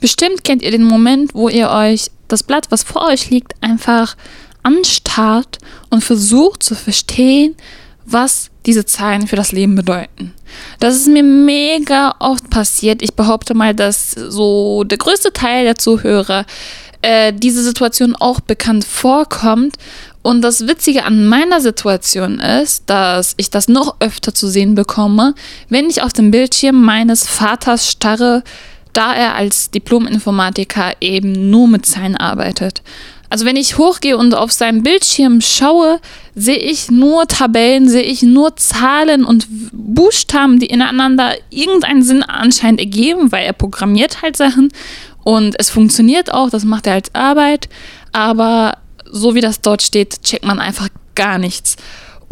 Bestimmt kennt ihr den Moment, wo ihr euch das Blatt, was vor euch liegt, einfach anstarrt und versucht zu verstehen, was diese Zahlen für das Leben bedeuten. Das ist mir mega oft passiert. Ich behaupte mal, dass so der größte Teil der Zuhörer äh, diese Situation auch bekannt vorkommt. Und das Witzige an meiner Situation ist, dass ich das noch öfter zu sehen bekomme, wenn ich auf dem Bildschirm meines Vaters starre, da er als Diplom-Informatiker eben nur mit Zahlen arbeitet. Also wenn ich hochgehe und auf seinem Bildschirm schaue, sehe ich nur Tabellen, sehe ich nur Zahlen und Buchstaben, die ineinander irgendeinen Sinn anscheinend ergeben, weil er programmiert halt Sachen und es funktioniert auch, das macht er als Arbeit, aber so wie das dort steht, checkt man einfach gar nichts.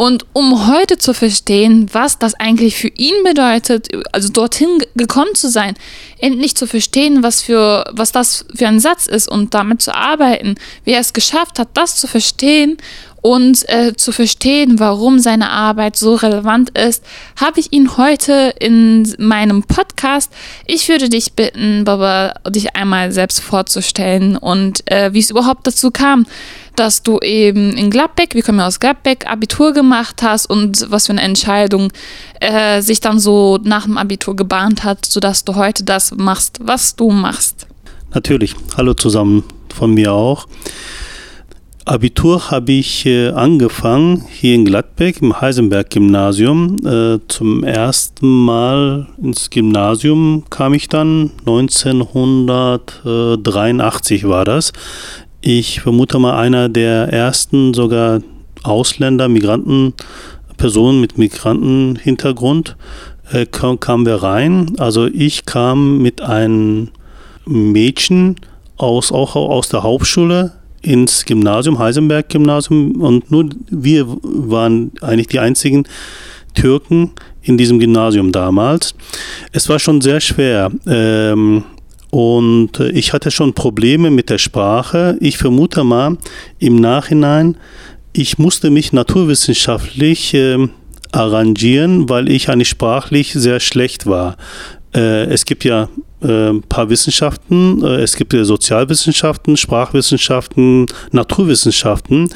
Und um heute zu verstehen, was das eigentlich für ihn bedeutet, also dorthin gekommen zu sein, endlich zu verstehen, was für was das für ein Satz ist und damit zu arbeiten, wie er es geschafft hat, das zu verstehen und äh, zu verstehen, warum seine Arbeit so relevant ist, habe ich ihn heute in meinem Podcast. Ich würde dich bitten, Baba, dich einmal selbst vorzustellen und äh, wie es überhaupt dazu kam, dass du eben in Gladbeck, wir kommen ja aus Gladbeck, Abitur gemacht hast und was für eine Entscheidung äh, sich dann so nach dem Abitur gebahnt hat, sodass du heute das machst, was du machst. Natürlich. Hallo zusammen von mir auch. Abitur habe ich äh, angefangen hier in Gladbeck im Heisenberg-Gymnasium. Äh, zum ersten Mal ins Gymnasium kam ich dann, 1983 war das. Ich vermute mal einer der ersten sogar Ausländer, Migranten, Personen mit Migrantenhintergrund äh, kam, kamen wir rein. Also ich kam mit einem Mädchen aus, auch aus der Hauptschule ins Gymnasium, Heisenberg-Gymnasium und nur wir waren eigentlich die einzigen Türken in diesem Gymnasium damals. Es war schon sehr schwer. Ähm, und ich hatte schon Probleme mit der Sprache. Ich vermute mal im Nachhinein, ich musste mich naturwissenschaftlich äh, arrangieren, weil ich eigentlich sprachlich sehr schlecht war. Äh, es gibt ja äh, ein paar Wissenschaften. Äh, es gibt Sozialwissenschaften, Sprachwissenschaften, Naturwissenschaften.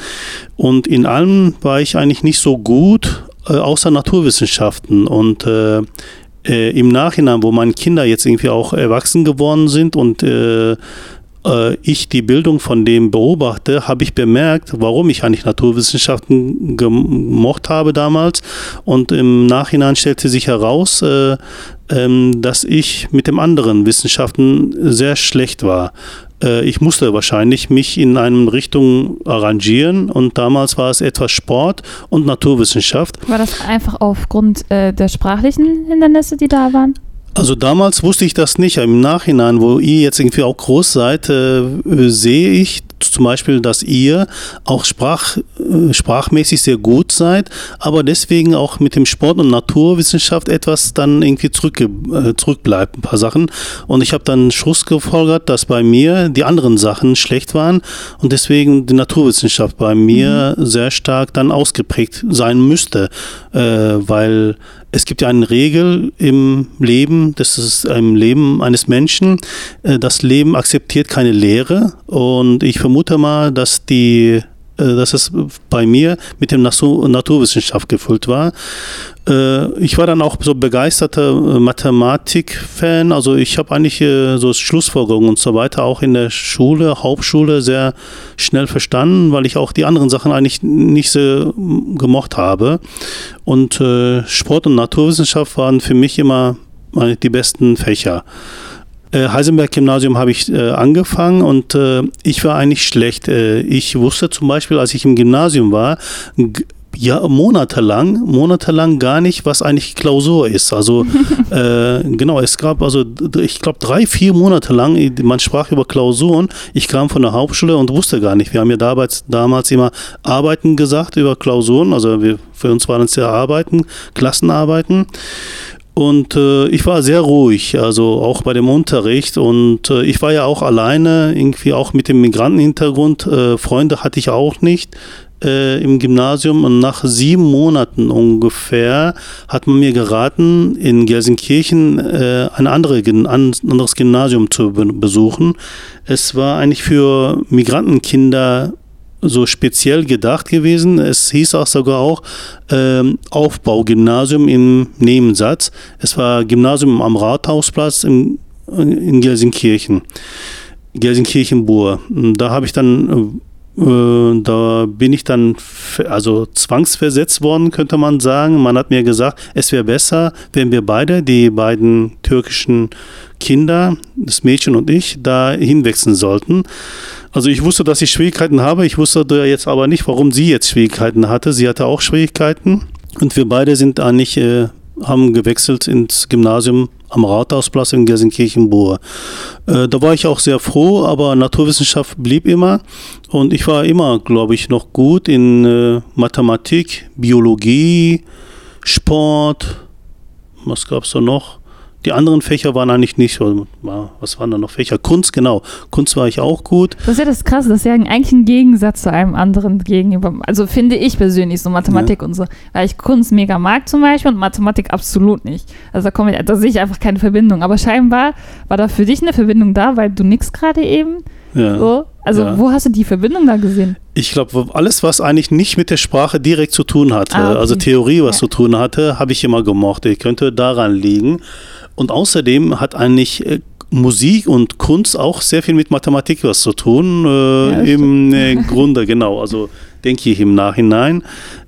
Und in allem war ich eigentlich nicht so gut, äh, außer Naturwissenschaften. Und äh, im Nachhinein, wo meine Kinder jetzt irgendwie auch erwachsen geworden sind und äh, äh, ich die Bildung von dem beobachte, habe ich bemerkt, warum ich eigentlich Naturwissenschaften gemocht habe damals. Und im Nachhinein stellte sich heraus, äh, ähm, dass ich mit dem anderen Wissenschaften sehr schlecht war. Äh, ich musste wahrscheinlich mich in eine Richtung arrangieren und damals war es etwas Sport und Naturwissenschaft. War das einfach aufgrund äh, der sprachlichen Hindernisse, die da waren? Also damals wusste ich das nicht. Im Nachhinein, wo ihr jetzt irgendwie auch groß seid, äh, sehe ich zum Beispiel, dass ihr auch sprach, äh, sprachmäßig sehr gut seid, aber deswegen auch mit dem Sport und Naturwissenschaft etwas dann irgendwie zurück, äh, zurückbleibt, ein paar Sachen. Und ich habe dann Schluss gefolgert, dass bei mir die anderen Sachen schlecht waren und deswegen die Naturwissenschaft bei mir mhm. sehr stark dann ausgeprägt sein müsste, äh, weil es gibt ja eine Regel im Leben, das ist im Leben eines Menschen. Äh, das Leben akzeptiert keine Lehre und ich vermute mal, dass die äh, dass es bei mir mit dem Naturwissenschaft gefüllt war. Äh, ich war dann auch so begeisterter äh, Mathematik-Fan. Also ich habe eigentlich so Schlussfolgerungen und so weiter auch in der Schule, Hauptschule sehr schnell verstanden, weil ich auch die anderen Sachen eigentlich nicht so gemocht habe. Und Sport und Naturwissenschaft waren für mich immer die besten Fächer. Äh, Heisenberg-Gymnasium habe ich äh, angefangen und äh, ich war eigentlich schlecht. Äh, ich wusste zum Beispiel, als ich im Gymnasium war, ja, monatelang, monatelang gar nicht, was eigentlich Klausur ist. Also äh, genau, es gab also, ich glaube, drei, vier Monate lang, man sprach über Klausuren. Ich kam von der Hauptschule und wusste gar nicht. Wir haben ja damals, damals immer Arbeiten gesagt über Klausuren. Also wir, für uns waren es ja Arbeiten, Klassenarbeiten. Und äh, ich war sehr ruhig, also auch bei dem Unterricht. Und äh, ich war ja auch alleine, irgendwie auch mit dem Migrantenhintergrund. Äh, Freunde hatte ich auch nicht. Äh, im Gymnasium und nach sieben Monaten ungefähr hat man mir geraten, in Gelsenkirchen äh, ein, andere, ein anderes Gymnasium zu besuchen. Es war eigentlich für Migrantenkinder so speziell gedacht gewesen. Es hieß auch sogar auch ähm, Aufbaugymnasium im Nebensatz. Es war Gymnasium am Rathausplatz im, in Gelsenkirchen. Gelsenkirchen-Bur. Da habe ich dann äh, da bin ich dann also zwangsversetzt worden, könnte man sagen. Man hat mir gesagt, es wäre besser, wenn wir beide, die beiden türkischen Kinder, das Mädchen und ich, da hinwechseln sollten. Also ich wusste, dass ich Schwierigkeiten habe. Ich wusste jetzt aber nicht, warum sie jetzt Schwierigkeiten hatte. Sie hatte auch Schwierigkeiten. Und wir beide sind eigentlich, äh, haben gewechselt ins Gymnasium am Rathausplatz in Gelsenkirchen-Bur. Äh, da war ich auch sehr froh, aber Naturwissenschaft blieb immer. Und ich war immer, glaube ich, noch gut in äh, Mathematik, Biologie, Sport. Was gab es da noch? Die anderen Fächer waren eigentlich nicht so. Was waren da noch Fächer? Kunst, genau. Kunst war ich auch gut. Das ist ja das Krasse, das ist ja eigentlich ein Gegensatz zu einem anderen gegenüber. Also finde ich persönlich so Mathematik ja. und so. Weil ich Kunst mega mag zum Beispiel und Mathematik absolut nicht. Also da, komme ich, da sehe ich einfach keine Verbindung. Aber scheinbar war da für dich eine Verbindung da, weil du nix gerade eben. Ja. So. Also ja. wo hast du die Verbindung da gesehen? Ich glaube, alles, was eigentlich nicht mit der Sprache direkt zu tun hatte, ah, okay. also Theorie, was ja. zu tun hatte, habe ich immer gemocht. Ich könnte daran liegen. Und außerdem hat eigentlich äh, Musik und Kunst auch sehr viel mit Mathematik was zu tun. Äh, ja, Im äh, Grunde, genau. Also denke ich im Nachhinein.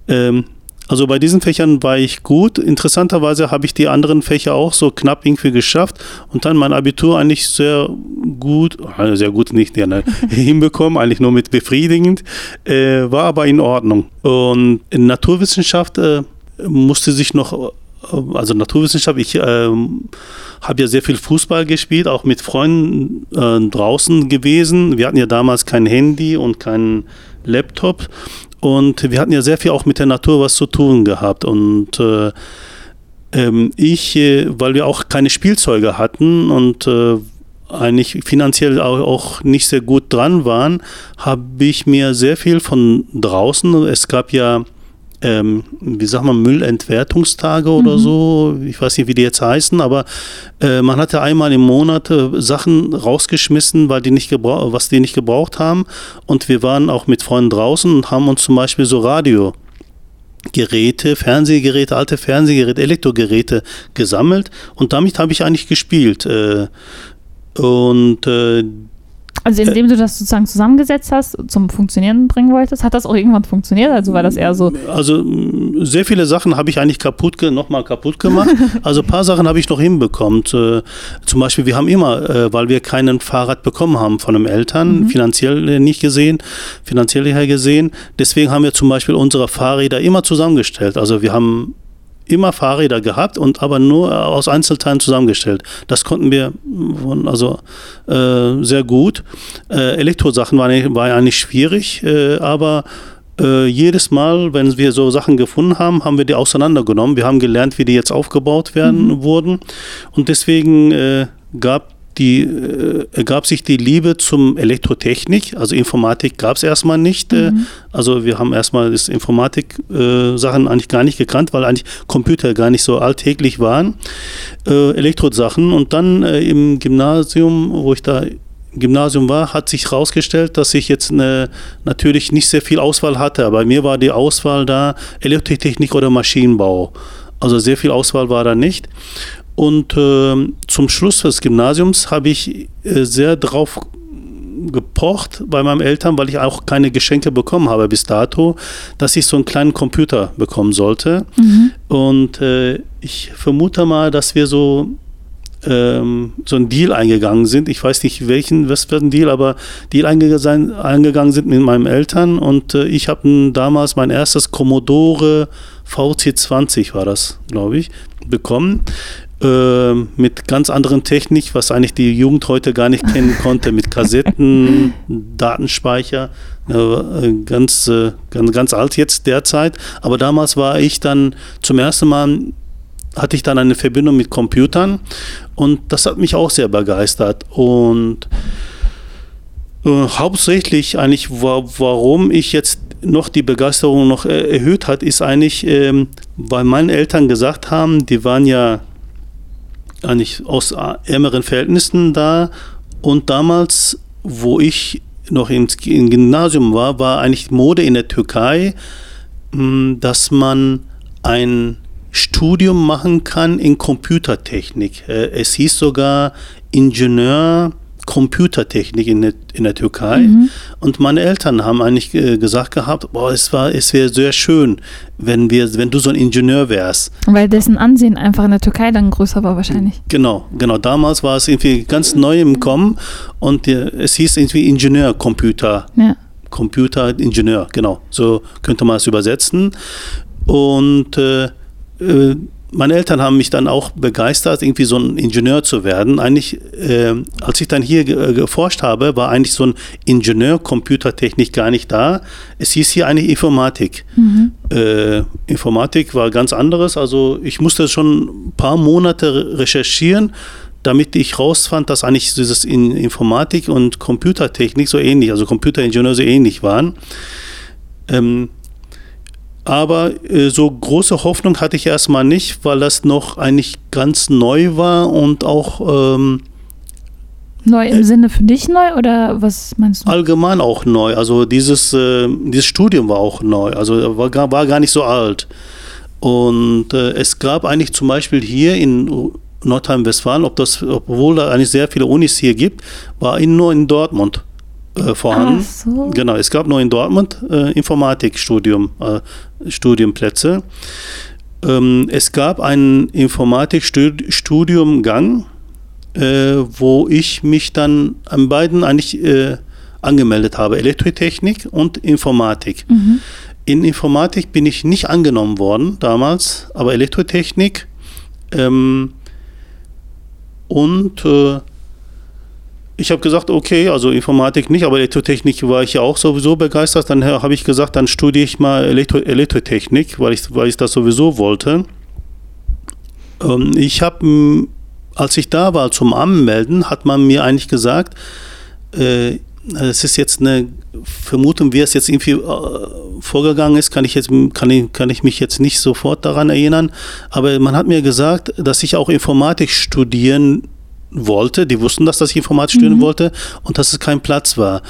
Ähm, also bei diesen Fächern war ich gut. Interessanterweise habe ich die anderen Fächer auch so knapp irgendwie geschafft und dann mein Abitur eigentlich sehr gut, also sehr gut nicht ja, ne, hinbekommen, eigentlich nur mit befriedigend, äh, war aber in Ordnung. Und in Naturwissenschaft äh, musste sich noch also Naturwissenschaft, ich ähm, habe ja sehr viel Fußball gespielt, auch mit Freunden äh, draußen gewesen. Wir hatten ja damals kein Handy und keinen Laptop und wir hatten ja sehr viel auch mit der Natur was zu tun gehabt. Und äh, ähm, ich, äh, weil wir auch keine Spielzeuge hatten und äh, eigentlich finanziell auch, auch, nicht sehr gut dran waren, habe ich mir sehr viel von draußen, es gab ja ähm, wie sagt man, Müllentwertungstage oder mhm. so. Ich weiß nicht, wie die jetzt heißen, aber äh, man hatte einmal im Monat äh, Sachen rausgeschmissen, weil die nicht was die nicht gebraucht haben. Und wir waren auch mit Freunden draußen und haben uns zum Beispiel so Radio Geräte, Fernsehgeräte, alte Fernsehgeräte, Elektrogeräte gesammelt und damit habe ich eigentlich gespielt. Äh, und äh, also indem du das sozusagen zusammengesetzt hast, zum Funktionieren bringen wolltest, hat das auch irgendwann funktioniert? Also war das eher so? Also sehr viele Sachen habe ich eigentlich kaputt, nochmal kaputt gemacht. Also ein paar Sachen habe ich noch hinbekommen. Zum Beispiel, wir haben immer, äh, weil wir keinen Fahrrad bekommen haben von den Eltern, mhm. finanziell nicht gesehen, finanziell her gesehen. Deswegen haben wir zum Beispiel unsere Fahrräder immer zusammengestellt. Also wir haben immer Fahrräder gehabt und aber nur aus Einzelteilen zusammengestellt. Das konnten wir also äh, sehr gut. Äh, Elektrosachen waren, waren eigentlich schwierig, äh, aber äh, jedes Mal, wenn wir so Sachen gefunden haben, haben wir die auseinandergenommen. Wir haben gelernt, wie die jetzt aufgebaut werden mhm. wurden und deswegen äh, gab die äh, ergab sich die Liebe zum Elektrotechnik, also Informatik gab es erstmal nicht. Äh, mhm. also wir haben erstmal das Informatik-Sachen äh, eigentlich gar nicht gekannt, weil eigentlich Computer gar nicht so alltäglich waren. Äh, Elektrosachen und dann äh, im Gymnasium, wo ich da im Gymnasium war, hat sich herausgestellt, dass ich jetzt eine, natürlich nicht sehr viel Auswahl hatte. Bei mir war die Auswahl da Elektrotechnik oder Maschinenbau. Also sehr viel Auswahl war da nicht. Und äh, zum Schluss des Gymnasiums habe ich äh, sehr drauf gepocht bei meinen Eltern, weil ich auch keine Geschenke bekommen habe bis dato, dass ich so einen kleinen Computer bekommen sollte. Mhm. Und äh, ich vermute mal, dass wir so ähm, so einen Deal eingegangen sind. Ich weiß nicht welchen, was für ein Deal, aber Deal eingegangen sind mit meinen Eltern und äh, ich habe damals mein erstes Commodore VC20 war das, glaube ich, bekommen. Äh, mit ganz anderen Technik, was eigentlich die Jugend heute gar nicht kennen konnte, mit Kassetten, Datenspeicher, äh, ganz, äh, ganz, ganz alt jetzt derzeit. Aber damals war ich dann zum ersten Mal hatte ich dann eine Verbindung mit Computern und das hat mich auch sehr begeistert. Und äh, hauptsächlich eigentlich, wa warum ich jetzt noch die Begeisterung noch äh, erhöht hat, ist eigentlich, ähm, weil meine Eltern gesagt haben, die waren ja eigentlich aus ärmeren Verhältnissen da und damals, wo ich noch im, Gymnasium war, war eigentlich Mode in der Türkei, hm, dass man ein Studium machen kann in Computertechnik. Äh, es hieß sogar Ingenieur Computertechnik in der, in der Türkei. Mhm. Und meine Eltern haben eigentlich äh, gesagt gehabt, boah, es es wäre sehr schön, wenn wir, wenn du so ein Ingenieur wärst. Weil dessen Ansehen einfach in der Türkei dann größer war wahrscheinlich. Genau, genau. Damals war es irgendwie ganz neu im Kommen und es hieß irgendwie Ingenieur Computer. Ja. Computeringenieur, genau. So könnte man es übersetzen. Und äh, äh, meine Eltern haben mich dann auch begeistert, irgendwie so ein Ingenieur zu werden. Eigentlich, äh, als ich dann hier ge geforscht habe, war eigentlich so ein Ingenieur Computertechnik gar nicht da. Es hieß hier eigentlich Informatik. Mhm. Äh, Informatik war ganz anderes. Also ich musste schon ein paar Monate recherchieren, damit ich rausfand, dass eigentlich dieses in Informatik und Computertechnik so ähnlich, also Computeringenieur so ähnlich waren. Ähm, aber äh, so große Hoffnung hatte ich erstmal nicht, weil das noch eigentlich ganz neu war und auch. Ähm, neu im äh, Sinne für dich neu oder was meinst du? Allgemein auch neu. Also dieses, äh, dieses Studium war auch neu. Also war, war gar nicht so alt. Und äh, es gab eigentlich zum Beispiel hier in Nordrhein-Westfalen, ob das, obwohl da eigentlich sehr viele Unis hier gibt, war nur in Dortmund äh, vorhanden. So. Genau, es gab nur in Dortmund äh, Informatikstudium, äh, Studienplätze. Ähm, es gab einen Informatikstudiumgang, äh, wo ich mich dann an beiden eigentlich äh, angemeldet habe, Elektrotechnik und Informatik. Mhm. In Informatik bin ich nicht angenommen worden damals, aber Elektrotechnik ähm, und äh, ich habe gesagt, okay, also Informatik nicht, aber Elektrotechnik war ich ja auch sowieso begeistert. Dann habe ich gesagt, dann studiere ich mal Elektro Elektrotechnik, weil ich, weil ich das sowieso wollte. Ähm, ich habe, als ich da war zum Anmelden, hat man mir eigentlich gesagt, äh, es ist jetzt eine Vermutung, wie es jetzt irgendwie äh, vorgegangen ist, kann ich, jetzt, kann, ich, kann ich mich jetzt nicht sofort daran erinnern. Aber man hat mir gesagt, dass ich auch Informatik studieren wollte. Die wussten, dass, ich Informatik studieren mhm. wollte und dass es kein Platz war.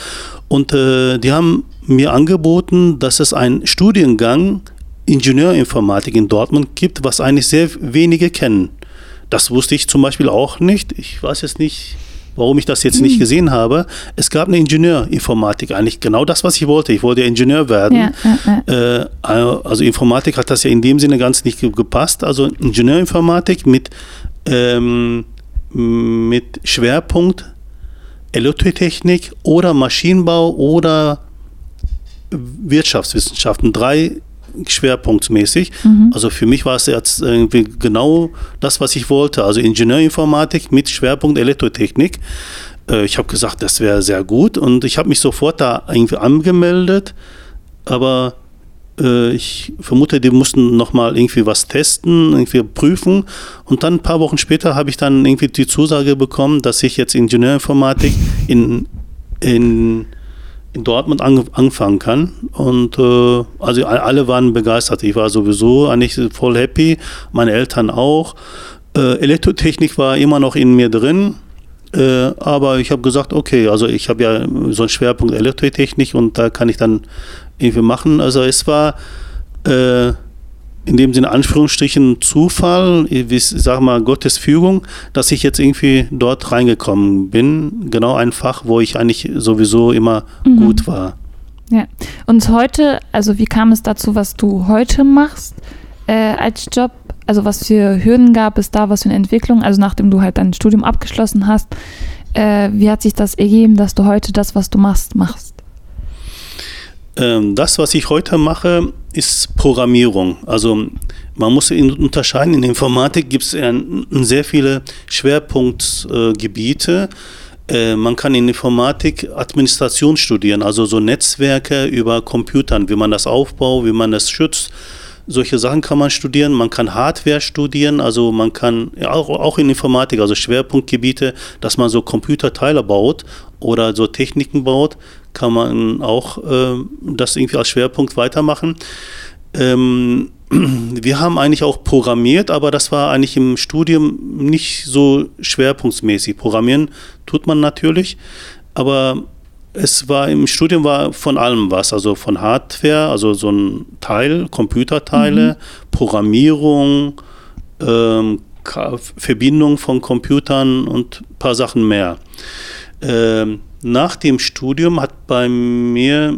Und äh, die haben mir angeboten, dass es einen Studiengang Ingenieurinformatik in Dortmund gibt, was eigentlich sehr wenige kennen. Das wusste ich zum Beispiel auch nicht. Ich weiß jetzt nicht, warum ich das jetzt nicht mhm. gesehen habe. Es gab eine Ingenieurinformatik, eigentlich genau das, was ich wollte. Ich wollte Ingenieur werden. Ja, ja, ja. Äh, also Informatik hat das ja in dem Sinne ganz nicht gepasst. Also Ingenieurinformatik mit ähm, mit Schwerpunkt Elektrotechnik oder Maschinenbau oder Wirtschaftswissenschaften. Drei schwerpunktmäßig. Mhm. Also für mich war es jetzt irgendwie genau das, was ich wollte. Also Ingenieurinformatik mit Schwerpunkt Elektrotechnik. Äh, ich habe gesagt, das wäre sehr gut und ich habe mich sofort da irgendwie angemeldet, aber ich vermute, die mussten nochmal irgendwie was testen, irgendwie prüfen. Und dann ein paar Wochen später habe ich dann irgendwie die Zusage bekommen, dass ich jetzt Ingenieurinformatik in, in, in Dortmund an, anfangen kann. Und äh, also alle waren begeistert. Ich war sowieso eigentlich voll happy, meine Eltern auch. Äh, Elektrotechnik war immer noch in mir drin. Äh, aber ich habe gesagt, okay, also ich habe ja so einen Schwerpunkt Elektrotechnik und da kann ich dann irgendwie machen. Also es war äh, in dem Sinne Anführungsstrichen Zufall, ich sag mal Gottes Fügung, dass ich jetzt irgendwie dort reingekommen bin. Genau ein Fach, wo ich eigentlich sowieso immer mhm. gut war. Ja. Und heute, also wie kam es dazu, was du heute machst äh, als Job? Also was für Hürden gab es da, was für eine Entwicklung? Also nachdem du halt dein Studium abgeschlossen hast, äh, wie hat sich das ergeben, dass du heute das, was du machst, machst? Ähm, das, was ich heute mache, ist Programmierung. Also man muss unterscheiden, in Informatik gibt es sehr viele Schwerpunktgebiete. Äh, man kann in Informatik Administration studieren, also so Netzwerke über Computern, wie man das aufbaut, wie man das schützt, solche Sachen kann man studieren. Man kann Hardware studieren, also man kann auch, auch in Informatik, also Schwerpunktgebiete, dass man so Computerteile baut oder so Techniken baut, kann man auch äh, das irgendwie als Schwerpunkt weitermachen. Ähm, wir haben eigentlich auch programmiert, aber das war eigentlich im Studium nicht so schwerpunktmäßig. Programmieren tut man natürlich, aber es war im Studium war von allem was, also von Hardware, also so ein Teil, Computerteile, mhm. Programmierung, ähm, Verbindung von Computern und ein paar Sachen mehr. Ähm, nach dem Studium hat bei mir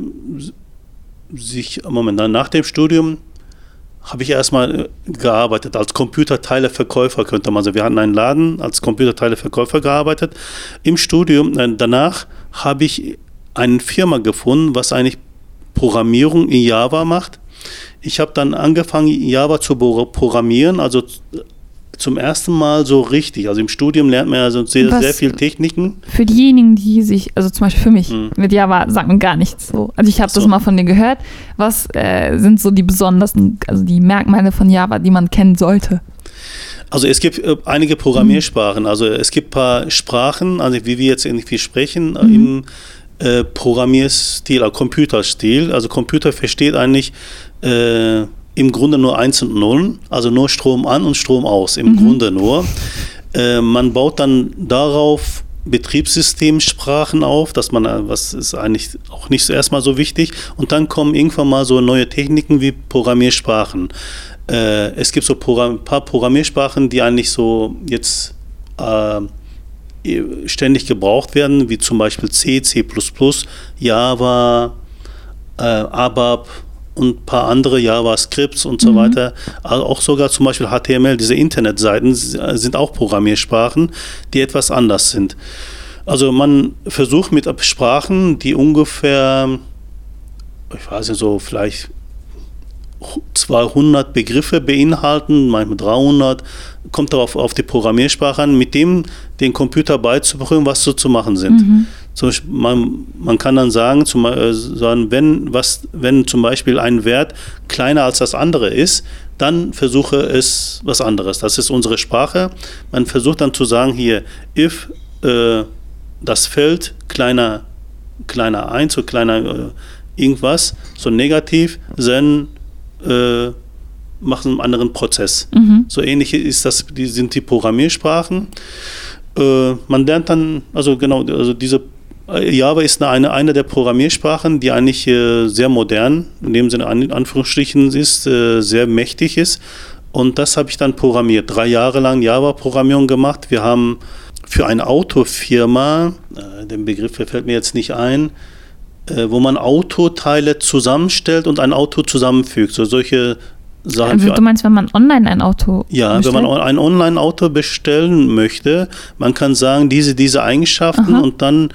sich, momentan nach dem Studium habe ich erstmal gearbeitet als Computerteileverkäufer, könnte man sagen. Wir hatten einen Laden als Computerteileverkäufer gearbeitet. Im Studium, äh, danach habe ich eine Firma gefunden, was eigentlich Programmierung in Java macht. Ich habe dann angefangen, Java zu programmieren, also zum ersten Mal so richtig. Also im Studium lernt man also sehr, sehr viel Techniken. Für diejenigen, die sich, also zum Beispiel für mich, hm. mit Java sagt man gar nichts so. Also ich habe so. das mal von dir gehört. Was äh, sind so die besondersten, also die Merkmale von Java, die man kennen sollte? Also es gibt äh, einige Programmiersprachen. Also es gibt ein paar Sprachen, also wie wir jetzt irgendwie sprechen, mhm. im äh, Programmierstil, also Computerstil. Also Computer versteht eigentlich äh, im Grunde nur eins und null, also nur Strom an und Strom aus, im mhm. Grunde nur. Äh, man baut dann darauf Betriebssystemsprachen auf, dass man, äh, was ist eigentlich auch nicht so erstmal so wichtig. Und dann kommen irgendwann mal so neue Techniken wie Programmiersprachen. Äh, es gibt so ein paar Programmiersprachen, die eigentlich so jetzt äh, ständig gebraucht werden, wie zum Beispiel C, C++, Java, äh, ABAP und ein paar andere JavaScripts und so mhm. weiter. Also auch sogar zum Beispiel HTML, diese Internetseiten sind auch Programmiersprachen, die etwas anders sind. Also man versucht mit Sprachen, die ungefähr, ich weiß nicht, so vielleicht 200 Begriffe beinhalten, manchmal 300, kommt darauf auf die Programmiersprache an, mit dem den Computer beizubringen, was so zu machen sind. Mhm. Zum Beispiel, man, man kann dann sagen, zum, äh, sagen wenn, was, wenn zum Beispiel ein Wert kleiner als das andere ist, dann versuche es was anderes. Das ist unsere Sprache. Man versucht dann zu sagen, hier, if äh, das Feld kleiner, kleiner 1 oder kleiner äh, irgendwas, so negativ, then äh, machen einen anderen Prozess. Mhm. So ähnlich ist das, die sind die Programmiersprachen. Äh, man lernt dann, also genau, also diese äh, Java ist eine, eine der Programmiersprachen, die eigentlich äh, sehr modern, in dem Sinne in Anführungsstrichen ist, äh, sehr mächtig ist. Und das habe ich dann programmiert. Drei Jahre lang Java-Programmierung gemacht. Wir haben für eine Autofirma, äh, den Begriff fällt mir jetzt nicht ein, äh, wo man Autoteile zusammenstellt und ein Auto zusammenfügt. So solche Sachen. Also, du meinst, wenn man online ein Auto Ja, bestellt? wenn man ein Online-Auto bestellen möchte, man kann sagen, diese, diese Eigenschaften Aha. und dann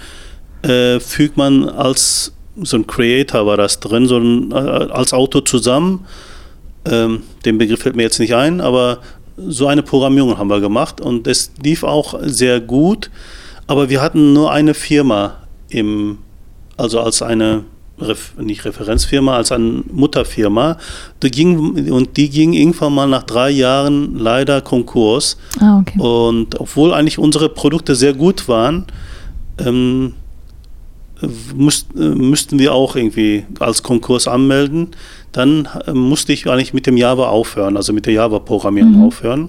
äh, fügt man als so ein Creator war das drin, so ein, äh, als Auto zusammen. Ähm, den Begriff fällt mir jetzt nicht ein, aber so eine Programmierung haben wir gemacht und es lief auch sehr gut. Aber wir hatten nur eine Firma im also als eine nicht Referenzfirma, als eine Mutterfirma. Die ging, und die ging irgendwann mal nach drei Jahren leider Konkurs. Ah, okay. Und obwohl eigentlich unsere Produkte sehr gut waren, ähm, müsst, müssten wir auch irgendwie als Konkurs anmelden. Dann äh, musste ich eigentlich mit dem Java aufhören, also mit der Java-Programmierung mhm. aufhören.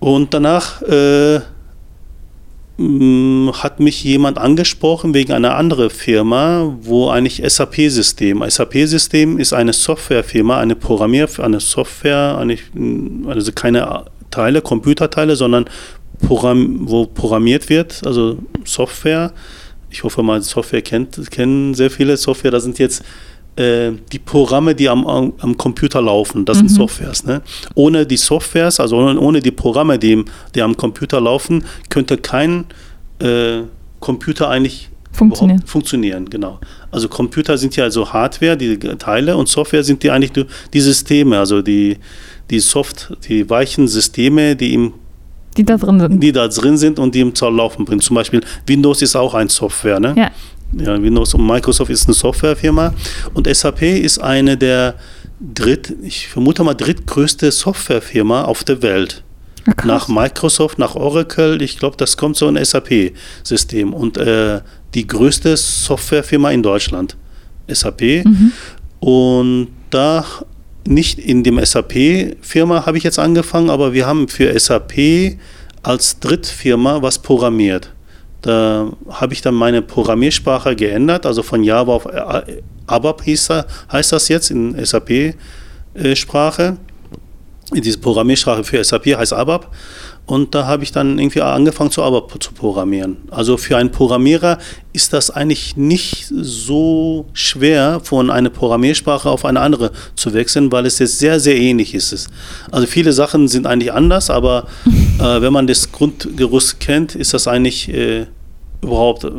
Und danach äh, hat mich jemand angesprochen wegen einer anderen Firma, wo eigentlich SAP-System. SAP-System ist eine Softwarefirma, eine Programmier, eine Software, eine, also keine Teile, Computerteile, sondern Programm, wo programmiert wird, also Software. Ich hoffe mal, Software kennt, kennen sehr viele Software. Da sind jetzt die Programme, die am, am Computer laufen, das mhm. sind Softwares. Ne? Ohne die Softwares, also ohne die Programme, die, die am Computer laufen, könnte kein äh, Computer eigentlich funktionieren. funktionieren. Genau. Also Computer sind ja also Hardware, die Teile, und Software sind die eigentlich die Systeme, also die, die Soft, die weichen Systeme, die im die da drin sind. Die da drin sind und die im Zoll laufen bringen. Zum Beispiel Windows ist auch ein Software, ne? Ja. Ja, Windows und Microsoft ist eine Softwarefirma und SAP ist eine der dritt, ich vermute mal drittgrößte Softwarefirma auf der Welt. Krass. Nach Microsoft, nach Oracle, ich glaube, das kommt so ein SAP-System und äh, die größte Softwarefirma in Deutschland, SAP. Und da nicht in dem SAP-Firma habe ich jetzt angefangen, aber wir haben für SAP als Drittfirma was programmiert. Da habe ich dann meine Programmiersprache geändert, also von Java auf äh, ABAP heißt das jetzt in SAP-Sprache. Diese Programmiersprache für SAP heißt ABAP. Und da habe ich dann irgendwie angefangen zu ABAP zu programmieren. Also für einen Programmierer ist das eigentlich nicht so schwer, von einer Programmiersprache auf eine andere zu wechseln, weil es jetzt sehr, sehr ähnlich ist. Also viele Sachen sind eigentlich anders, aber äh, wenn man das Grundgerüst kennt, ist das eigentlich äh, überhaupt, äh,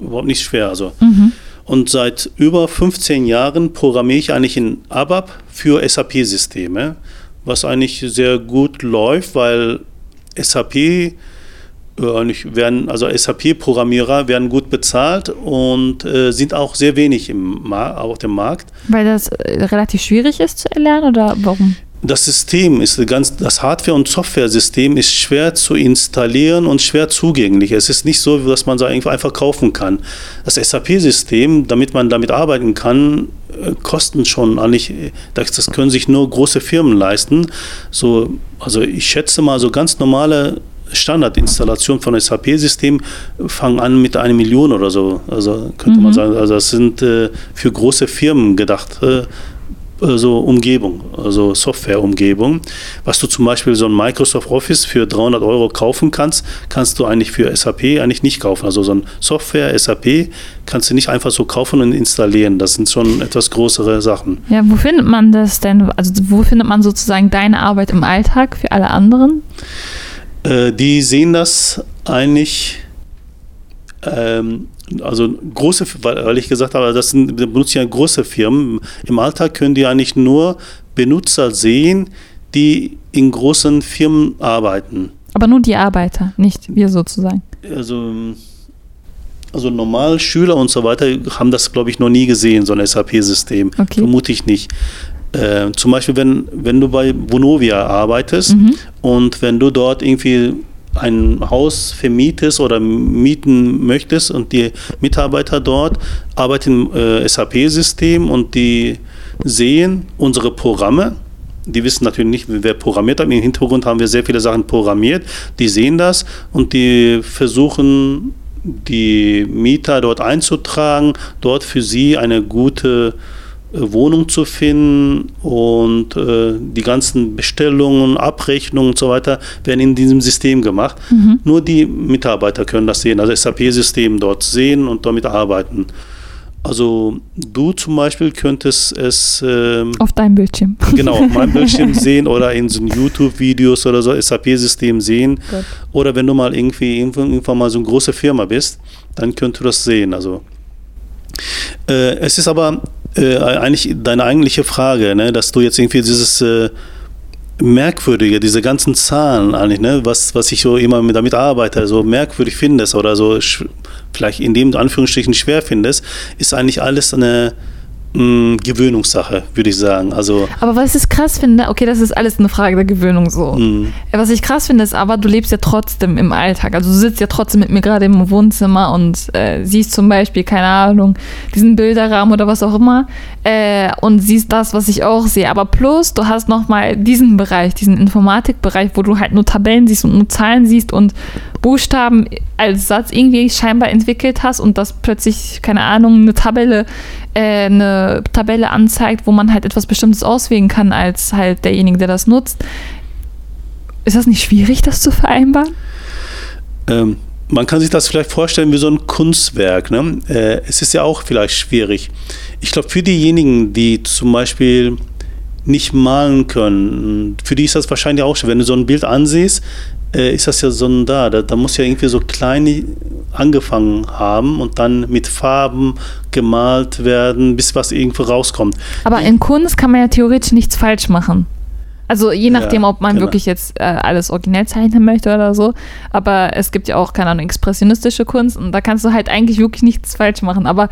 überhaupt nicht schwer. Also. Und seit über 15 Jahren programmiere ich eigentlich in ABAP für SAP-Systeme, was eigentlich sehr gut läuft, weil SAP äh, eigentlich werden, also SAP-Programmierer werden gut bezahlt und äh, sind auch sehr wenig im auf dem Markt. Weil das äh, relativ schwierig ist zu erlernen oder warum? Das System ist ganz, das Hardware- und Software-System ist schwer zu installieren und schwer zugänglich. Es ist nicht so, dass man es einfach kaufen kann. Das SAP-System, damit man damit arbeiten kann, äh, kosten schon eigentlich, das, das können sich nur große Firmen leisten. So, also ich schätze mal, so ganz normale Standardinstallation von SAP-System fangen an mit einer Million oder so. Also könnte man sagen, also das sind äh, für große Firmen gedacht. Äh, also Umgebung, also Softwareumgebung. Was du zum Beispiel so ein Microsoft Office für 300 Euro kaufen kannst, kannst du eigentlich für SAP eigentlich nicht kaufen. Also so ein Software SAP kannst du nicht einfach so kaufen und installieren. Das sind schon etwas größere Sachen. Ja, wo findet man das denn? Also wo findet man sozusagen deine Arbeit im Alltag für alle anderen? Äh, die sehen das eigentlich, ähm, also große, weil, ich gesagt habe, das sind, das benutzen ja große Firmen. Im Alltag können die eigentlich nur Benutzer sehen, die in großen Firmen arbeiten. Aber nur die Arbeiter, nicht wir sozusagen. Also, also normal Schüler und so weiter haben das, glaube ich, noch nie gesehen, so ein SAP-System. Okay. Vermute ich nicht. Äh, zum Beispiel, wenn, wenn du bei Vonovia arbeitest Mhm. und wenn du dort irgendwie ein Haus vermietest oder mieten möchtest und die Mitarbeiter dort arbeiten im äh, SAP-System und die sehen unsere Programme. Die wissen natürlich nicht, wer programmiert hat. Im Hintergrund haben wir sehr viele Sachen programmiert. Die sehen das und die versuchen, die Mieter dort einzutragen, dort für sie eine gute äh, Wohnung zu finden und äh, die ganzen Bestellungen, Abrechnungen und so weiter werden in diesem System gemacht. Nur die Mitarbeiter können das sehen, also SAP-System dort sehen und damit arbeiten. Also du zum Beispiel könntest es ähm, Auf deinem Bildschirm. genau auf meinem Bildschirm sehen oder in so YouTube-Videos oder so SAP-System sehen. Gut. Oder wenn du mal irgendwie irgendwann irgendwann mal so eine große Firma bist, dann könntest du das sehen. Also äh, es ist aber äh, eigentlich deine eigentliche Frage, ne, dass du jetzt irgendwie dieses äh, Merkwürdige, diese ganzen Zahlen eigentlich, ne, was, was ich so immer mit, damit arbeite, so merkwürdig findest oder so vielleicht in dem Anführungsstrichen schwer findest, ist eigentlich alles eine mh, Gewöhnungssache, würde ich sagen. Also Aber was ich krass finde, okay, das ist alles eine Frage der Gewöhnung so. mh, Was ich krass finde, ist aber, du lebst ja trotzdem im Alltag. Also du sitzt ja trotzdem mit mir gerade im Wohnzimmer und äh, siehst zum Beispiel, keine Ahnung, diesen Bilderrahmen oder was auch immer äh, und siehst das, was ich auch sehe. Aber plus, du hast nochmal diesen Bereich, diesen Informatikbereich, wo du halt nur Tabellen siehst und nur Zahlen siehst und Buchstaben als Satz irgendwie scheinbar entwickelt hast und das plötzlich, keine Ahnung, eine Tabelle, äh, eine Tabelle anzeigt, wo man halt etwas Bestimmtes auswählen kann als halt derjenige, der das nutzt. Ist das nicht schwierig, das zu vereinbaren? Ähm, man kann sich das vielleicht vorstellen wie so ein Kunstwerk. Ne? Äh, es ist ja auch vielleicht schwierig. Ich glaube, für diejenigen, die zum Beispiel nicht malen können, für die ist das wahrscheinlich auch schwer. Wenn du so ein Bild ansiehst, äh, ist das ja so ein da. da. Da muss ja irgendwie so klein angefangen haben und dann mit Farben gemalt werden, bis was irgendwo rauskommt. Aber in Kunst kann man ja theoretisch nichts falsch machen. Also je nachdem, Ja, ob man genau. wirklich jetzt äh, alles originell zeichnen möchte oder so. Aber es gibt ja auch, keine Ahnung, expressionistische Kunst und da kannst du halt eigentlich wirklich nichts falsch machen. Aber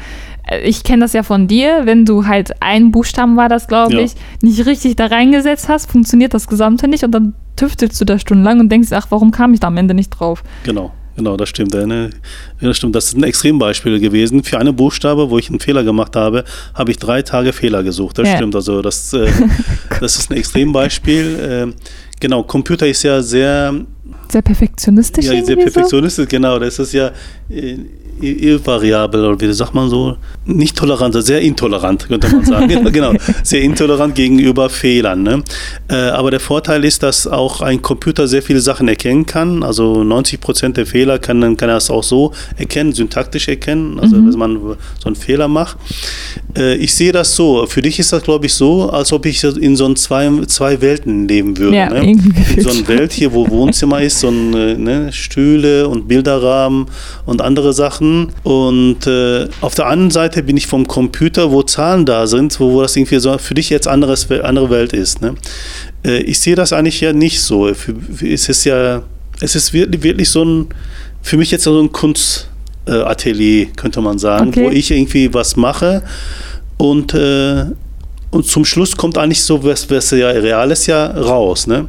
äh, ich kenne das ja von dir, wenn du halt einen Buchstaben war das, glaube Ja. ich, nicht richtig da reingesetzt hast, funktioniert das Gesamte nicht und dann tüftelst du da stundenlang und denkst, ach, warum kam ich da am Ende nicht drauf? Genau, genau, das stimmt. äh, das stimmt. Das ist ein Extrembeispiel gewesen. Für eine Buchstabe, wo ich einen Fehler gemacht habe, habe ich drei Tage Fehler gesucht. Das Ja. stimmt. Also das, äh, das ist ein Extrembeispiel. Ähm, genau, Computer ist ja sehr, Sehr perfektionistisch ja, sehr irgendwie so? perfektionistisch, genau. Das ist ja äh, irrvariabel oder wie sagt man so? Nicht tolerant, sehr intolerant, könnte man sagen. Ja, genau, sehr intolerant gegenüber Fehlern. Ne? Äh, aber der Vorteil ist, dass auch ein Computer sehr viele Sachen erkennen kann. Also 90 Prozent der Fehler kann, kann er es auch so erkennen, syntaktisch erkennen, also Mhm. dass man so einen Fehler macht. Äh, ich sehe das so. Für dich ist das, glaube ich, so, als ob ich in so zwei, zwei Welten leben würde. Ja, ne? In so eine Welt hier, wo Wohnzimmer ist, so ein, äh, ne, Stühle und Bilderrahmen und andere Sachen. Und äh, auf der anderen Seite bin ich vom Computer, wo Zahlen da sind, wo, wo das irgendwie so für dich jetzt anderes, andere Welt ist. Ne? Äh, ich sehe das eigentlich ja nicht so. Es ist ja, es ist wirklich, wirklich so ein, für mich jetzt so ein Kunstatelier, könnte man sagen, Okay. wo ich irgendwie was mache und äh, und zum Schluss kommt eigentlich so was, was ja Reales ja raus. Ne?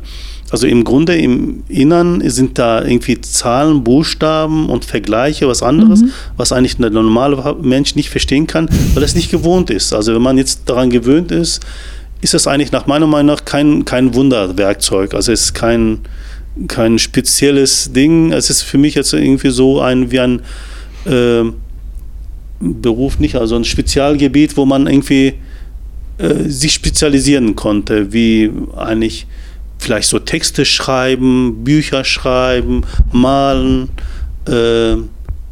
Also im Grunde im Innern sind da irgendwie Zahlen, Buchstaben und Vergleiche, was anderes, was eigentlich der normale Mensch nicht verstehen kann, weil es nicht gewohnt ist. Also wenn man jetzt daran gewöhnt ist, ist das eigentlich nach meiner Meinung nach kein, kein Wunderwerkzeug. Also es ist kein, kein spezielles Ding. Es ist für mich jetzt irgendwie so ein wie ein äh, Beruf nicht, also ein Spezialgebiet, wo man irgendwie äh, sich spezialisieren konnte, wie eigentlich vielleicht so Texte schreiben, Bücher schreiben, malen äh,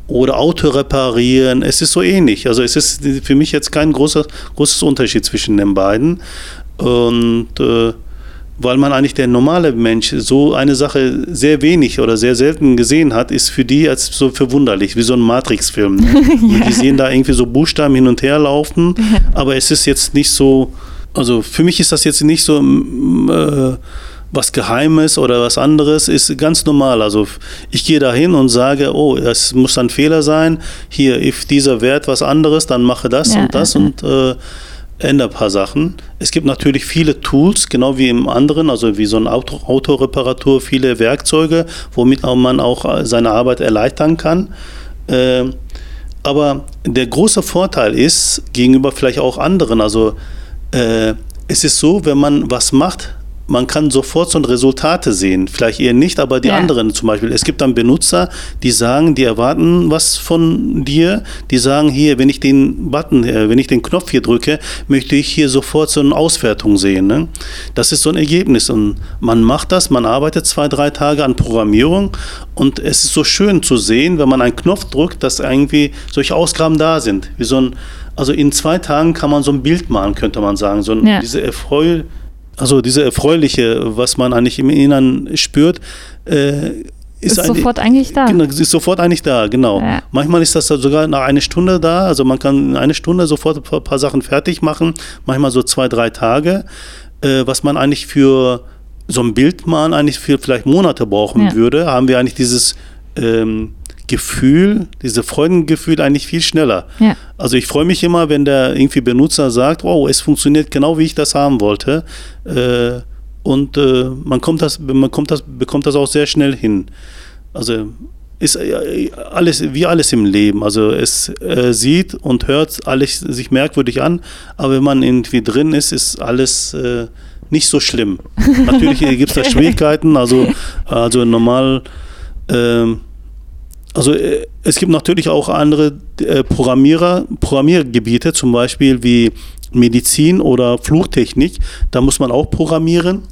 oder Auto reparieren. Es ist so ähnlich. Also es ist für mich jetzt kein großer, großes Unterschied zwischen den beiden. Und äh, weil man eigentlich der normale Mensch so eine Sache sehr wenig oder sehr selten gesehen hat, ist für die als so verwunderlich, wie so ein Matrix-Film. Ne? Und Die sehen da irgendwie so Buchstaben hin und her laufen, aber es ist jetzt nicht so, also für mich ist das jetzt nicht so äh, was Geheimes oder was anderes, ist ganz normal. Also ich gehe da hin und sage, oh, das muss ein Fehler sein, hier, if dieser Wert was anderes, dann mache das Ja, und das ja, und äh, ändere ein paar Sachen. Es gibt natürlich viele Tools, genau wie im anderen, also wie so ein Auto, Autoreparatur, viele Werkzeuge, womit auch man auch äh, seine Arbeit erleichtern kann. Ähm, aber der große Vorteil ist gegenüber vielleicht auch anderen, also äh, es ist so, wenn man was macht, man kann sofort so Resultate sehen. Vielleicht eher nicht, aber die Ja. anderen zum Beispiel. Es gibt dann Benutzer, die sagen, die erwarten was von dir. Die sagen hier, wenn ich den Button, äh, wenn ich den Knopf hier drücke, möchte ich hier sofort so eine Auswertung sehen. Ne? Das ist so ein Ergebnis. Und man macht das, man arbeitet zwei, drei Tage an Programmierung. Und es ist so schön zu sehen, wenn man einen Knopf drückt, dass irgendwie solche Ausgaben da sind. Wie so ein, also in zwei Tagen kann man so ein Bild malen, könnte man sagen. So ein, Ja. diese Erfreu, also diese erfreuliche, was man eigentlich im Innern spürt, äh, ist, Ist eigentlich- sofort eigentlich da. Genau, ist sofort eigentlich da, genau. Ja. Manchmal ist das sogar nach einer Stunde da, also man kann in einer Stunde sofort ein paar- paar Sachen fertig machen, manchmal so zwei, drei Tage, äh, was man eigentlich für so ein Bild malen eigentlich für vielleicht Monate brauchen Ja. würde, haben wir eigentlich dieses ähm, Gefühl, diese Freudengefühl eigentlich viel schneller. Ja. Also ich freue mich immer, wenn der irgendwie Benutzer sagt, wow, es funktioniert genau wie ich das haben wollte. Äh, und äh, man kommt das, man kommt das, bekommt das auch sehr schnell hin. Also ist äh, alles wie alles im Leben. Also es äh, sieht und hört alles sich merkwürdig an, aber wenn man irgendwie drin ist, ist alles äh, nicht so schlimm. Natürlich gibt es da Schwierigkeiten. Also also normal. ähm, also äh, es gibt natürlich auch andere äh, Programmierer, Programmiergebiete, zum Beispiel wie Medizin oder Flugtechnik. Da muss man auch programmieren.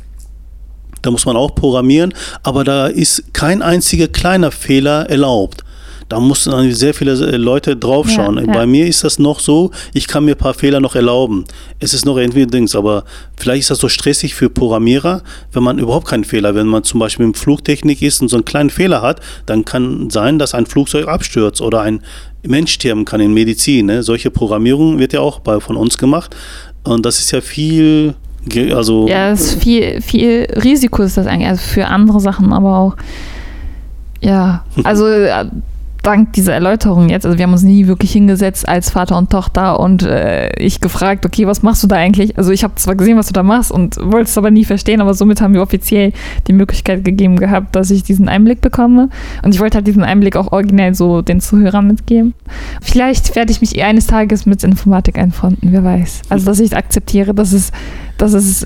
Da muss man auch programmieren, aber da ist kein einziger kleiner Fehler erlaubt. Da mussten sehr viele äh, Leute draufschauen. Ja, ja. Bei mir ist das noch so, ich kann mir ein paar Fehler noch erlauben. Es ist noch irgendwie Dings, aber vielleicht ist das so stressig für Programmierer, wenn man überhaupt keinen Fehler, wenn man zum Beispiel in Flugtechnik ist und so einen kleinen Fehler hat, dann kann sein, dass ein Flugzeug abstürzt oder ein Mensch sterben kann in Medizin. Ne? Solche Programmierung wird ja auch bei, von uns gemacht. Und das ist ja viel Also ja, es ist viel, viel Risiko ist das eigentlich, also für andere Sachen, aber auch ja, also äh, dank dieser Erläuterung jetzt, also wir haben uns nie wirklich hingesetzt als Vater und Tochter und äh, ich gefragt, okay, was machst du da eigentlich? Also ich habe zwar gesehen, was du da machst und wollte es aber nie verstehen, aber somit haben wir offiziell die Möglichkeit gegeben gehabt, dass ich diesen Einblick bekomme und ich wollte halt diesen Einblick auch originell so den Zuhörern mitgeben. Vielleicht werde ich mich eines Tages mit Informatik einfreunden, wer weiß. Also dass ich akzeptiere, dass es, dass es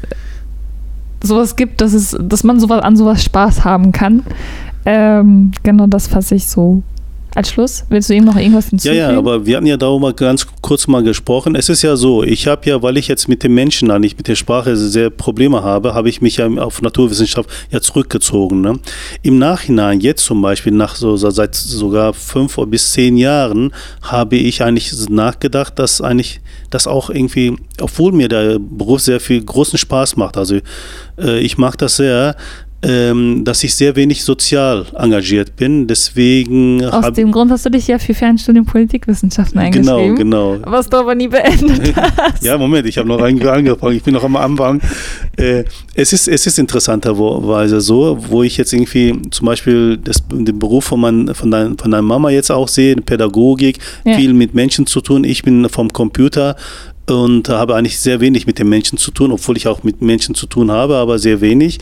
sowas gibt, dass es, dass man sowas an sowas Spaß haben kann. Ähm, genau, das fasse ich so als Schluss? Willst du ihm noch irgendwas hinzufügen? Ja, ja, aber wir hatten ja darüber ganz kurz mal gesprochen. Es ist ja so, ich habe ja, weil ich jetzt mit den Menschen, nicht mit der Sprache sehr Probleme habe, habe ich mich ja auf Naturwissenschaft ja zurückgezogen. Ne? Im Nachhinein, jetzt zum Beispiel, nach so seit sogar fünf bis zehn Jahren, habe ich eigentlich nachgedacht, dass eigentlich das auch irgendwie, obwohl mir der Beruf sehr viel großen Spaß macht, also äh, ich mag das sehr, ähm, dass ich sehr wenig sozial engagiert bin. Deswegen. Aus dem Grund hast du dich ja für Fernstudium Politikwissenschaften genau, eingeschrieben. Genau, genau. Was du aber nie beendet hast. ja, Moment, ich habe noch angefangen. Ich bin noch am Anfang. Äh, es, ist, es ist interessanterweise so, wo ich jetzt irgendwie zum Beispiel das, den Beruf von, mein, von, dein, von deiner Mama jetzt auch sehe, Pädagogik, ja. viel mit Menschen zu tun. Ich bin vom Computer und habe eigentlich sehr wenig mit den Menschen zu tun, obwohl ich auch mit Menschen zu tun habe, aber sehr wenig,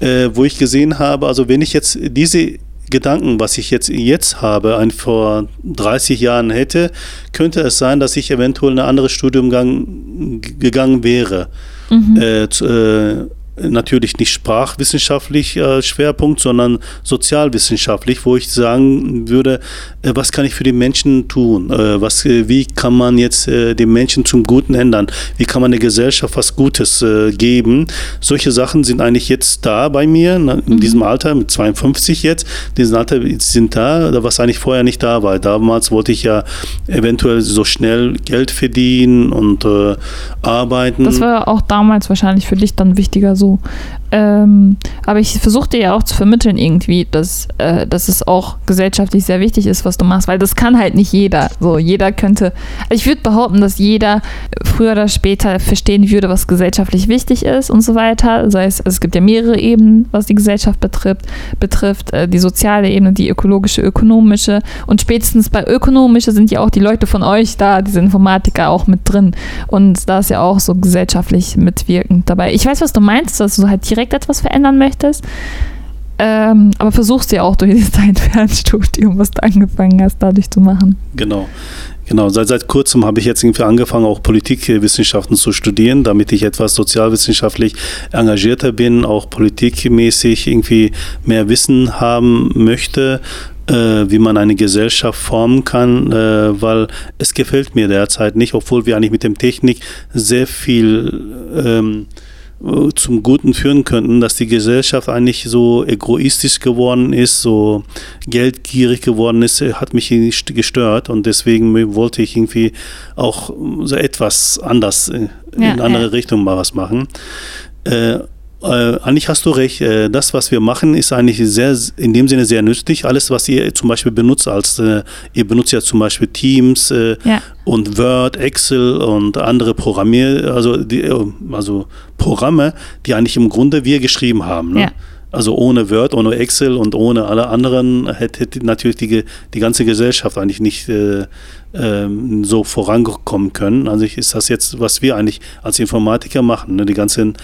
äh, wo ich gesehen habe, also wenn ich jetzt diese Gedanken, was ich jetzt jetzt habe, ein vor 30 Jahren hätte, könnte es sein, dass ich eventuell in ein anderes Studiumgang gegangen wäre. Mhm. Äh, äh, natürlich nicht sprachwissenschaftlich äh, Schwerpunkt, sondern sozialwissenschaftlich, wo ich sagen würde, äh, was kann ich für die Menschen tun? Äh, was, äh, wie kann man jetzt äh, den Menschen zum Guten ändern? Wie kann man der Gesellschaft was Gutes äh, geben? Solche Sachen sind eigentlich jetzt da bei mir, in mhm. diesem Alter, mit 52 jetzt, diesen Alter sind da, was eigentlich vorher nicht da war. Damals wollte ich ja eventuell so schnell Geld verdienen und arbeiten. Das war auch damals wahrscheinlich für dich dann wichtiger so so. Ähm, aber ich versuche dir ja auch zu vermitteln irgendwie, dass, äh, dass es auch gesellschaftlich sehr wichtig ist, was du machst, weil das kann halt nicht jeder. So, jeder könnte, also ich würde behaupten, dass jeder früher oder später verstehen würde, was gesellschaftlich wichtig ist und so weiter. Sei es, also es gibt ja mehrere Ebenen, was die Gesellschaft betrifft, betrifft äh, die soziale Ebene, die ökologische, ökonomische und spätestens bei ökonomische sind ja auch die Leute von euch da, diese Informatiker auch mit drin und da ist ja auch so gesellschaftlich mitwirkend dabei. Ich weiß, was du meinst, dass du halt direkt etwas verändern möchtest. Ähm, aber versuchst ja auch durch dein Fernstudium, was du angefangen hast, dadurch zu machen. Genau. Genau, seit, seit kurzem habe ich jetzt irgendwie angefangen, auch Politikwissenschaften zu studieren, damit ich etwas sozialwissenschaftlich engagierter bin, auch politikmäßig irgendwie mehr Wissen haben möchte, äh, wie man eine Gesellschaft formen kann, äh, weil es gefällt mir derzeit nicht, obwohl wir eigentlich mit dem Technik sehr viel ähm, zum Guten führen könnten, dass die Gesellschaft eigentlich so egoistisch geworden ist, so geldgierig geworden ist, hat mich gestört und deswegen wollte ich irgendwie auch so etwas anders in ja, eine andere ja. Richtung mal was machen. Äh, äh, eigentlich hast du recht. Äh, das, was wir machen, ist eigentlich sehr, in dem Sinne sehr nützlich. Alles, was ihr zum Beispiel benutzt, als äh, ihr benutzt ja zum Beispiel Teams äh, ja. und Word, Excel und andere Programmier, also, die, äh, also Programme, die eigentlich im Grunde wir geschrieben haben. Ne? Ja. Also ohne Word, ohne Excel und ohne alle anderen hätte, hätte natürlich die, die ganze Gesellschaft eigentlich nicht äh, ähm, so vorankommen können. Also ist das jetzt, was wir eigentlich als Informatiker machen, ne? die ganzen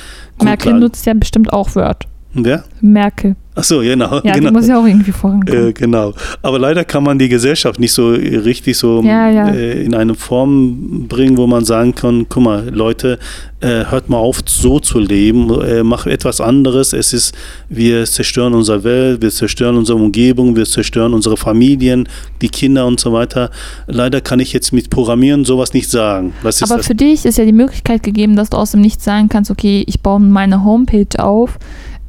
Merkel nutzt ja bestimmt auch Word. Wer? Merkel. Ach so, genau. Ja, genau. die muss ja auch irgendwie vorankommen. Äh, genau. Aber leider kann man die Gesellschaft nicht so richtig so ja, ja. Äh, in eine Form bringen, wo man sagen kann, guck mal, Leute, äh, hört mal auf, so zu leben, äh, mach etwas anderes. Es ist, wir zerstören unsere Welt, wir zerstören unsere Umgebung, wir zerstören unsere Familien, die Kinder und so weiter. Leider kann ich jetzt mit Programmieren sowas nicht sagen. Aber für dich ist ja die Möglichkeit gegeben, dass du aus dem Nichts sagen kannst, okay, ich baue meine Homepage auf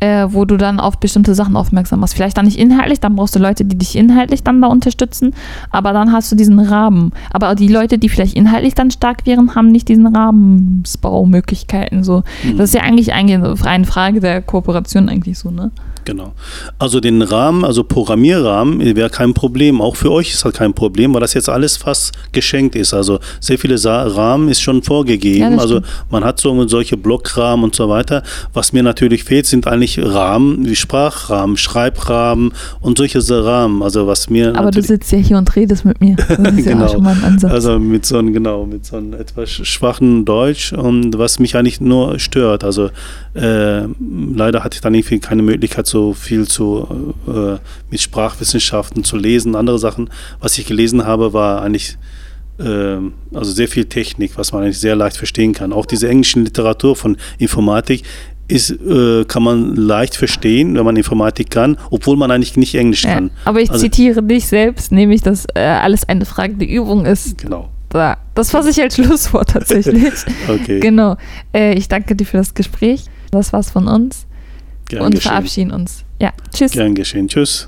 äh, wo du dann auf bestimmte Sachen aufmerksam machst. Vielleicht dann nicht inhaltlich, dann brauchst du Leute, die dich inhaltlich dann da unterstützen, aber dann hast du diesen Rahmen. Aber die Leute, die vielleicht inhaltlich dann stark wären, haben nicht diesen Rahmensbaumöglichkeiten. So. Mhm. Das ist ja eigentlich eine freie Frage der Kooperation eigentlich so, ne? Genau. Also den Rahmen, also Programmierrahmen wäre kein Problem. Auch für euch ist das kein Problem, weil das jetzt alles fast geschenkt ist. Also sehr viele Sa Rahmen ist schon vorgegeben. Ja, also man hat so solche Blockrahmen und so weiter. Was mir natürlich fehlt, sind eigentlich Rahmen wie Sprachrahmen, Schreibrahmen und solche Rahmen. Also was mir Aber du natürlich- sitzt ja hier und redest mit mir. Das ist ja Genau. auch schon mal ein Ansatz. Also mit so einem, genau, mit so einem etwas schwachen Deutsch und was mich eigentlich nur stört. Also äh, leider hatte ich dann irgendwie keine Möglichkeit, so viel zu äh, mit Sprachwissenschaften zu lesen. Andere Sachen, was ich gelesen habe, war eigentlich äh, also sehr viel Technik, was man eigentlich sehr leicht verstehen kann. Auch diese englischen Literatur von Informatik ist, äh, kann man leicht verstehen, wenn man Informatik kann, obwohl man eigentlich nicht Englisch Ja, kann. aber ich Also- zitiere dich selbst, nämlich, dass äh, alles eine Frage der Übung ist. Genau. Da. Das fasse ich als Schlusswort tatsächlich. Okay. Genau. Äh, ich danke dir für das Gespräch. Das war's von uns Gern und geschehen. verabschieden uns. Ja, tschüss. Gern geschehen. Tschüss.